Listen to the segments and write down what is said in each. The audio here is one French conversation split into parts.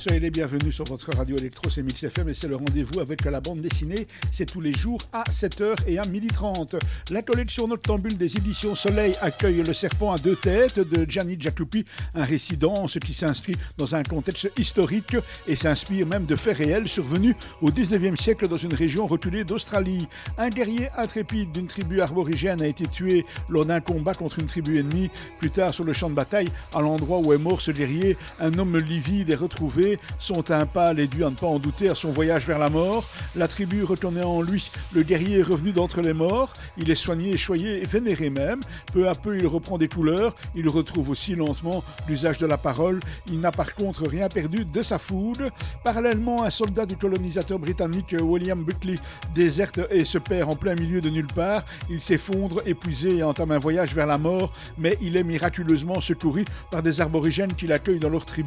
Soyez les bienvenus sur votre radio électro, c'est Mix FM et c'est le rendez-vous avec la bande dessinée. C'est tous les jours à 7h et à 12h30. La collection Noctambule des éditions Soleil accueille Le Serpent à deux têtes de Gianni Giaclupi, un récit dense qui s'inscrit dans un contexte historique et s'inspire même de faits réels survenus au 19e siècle dans une région reculée d'Australie. Un guerrier intrépide d'une tribu arborigène a été tué lors d'un combat contre une tribu ennemie. Plus tard, sur le champ de bataille, à l'endroit où est mort ce guerrier, un livide est retrouvé son pâle et dû à ne pas en douter à son voyage vers la mort. La tribu retournait en lui. Le guerrier est revenu d'entre les morts. Il est soigné, choyé et vénéré même. Peu à peu, il reprend des couleurs. Il retrouve aussi lentement l'usage de la parole. Il n'a par contre rien perdu de sa foudre. Parallèlement, un soldat du colonisateur britannique William Buckley déserte et se perd en plein milieu de nulle part. Il s'effondre, épuisé et entame un voyage vers la mort, mais il est miraculeusement secouru par des aborigènes qui l'accueillent dans leur tribu,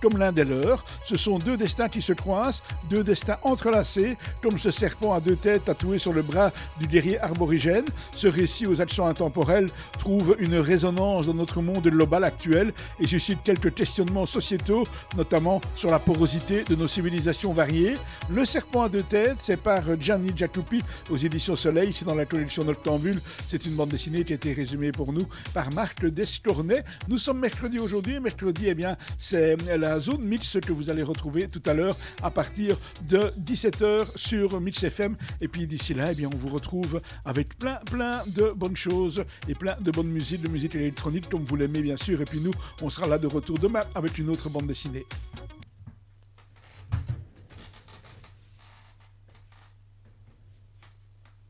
comme l'un des leurs. Ce sont deux destins qui se croisent, deux destins entrelacés, comme ce serpent à deux têtes tatoué sur le bras du guerrier arborigène. Ce récit aux accents intemporels trouve une résonance dans notre monde global actuel et suscite quelques questionnements sociétaux, notamment sur la porosité de nos civilisations variées. Le serpent à deux têtes, c'est par Gianni Giacoppi aux éditions Soleil, c'est dans la collection Noctambule. C'est une bande dessinée qui a été résumée pour nous par Marc Descornet. Nous sommes mercredi aujourd'hui. Mercredi, eh bien, c'est la zone mix que vous allez retrouver tout à l'heure à partir de 17h sur Mix FM. Et puis d'ici là, eh on vous retrouve avec plein, plein de bonnes choses et plein de bonne musique, de musique électronique comme vous l'aimez bien sûr. Et puis nous, on sera là de retour demain avec une autre bande dessinée.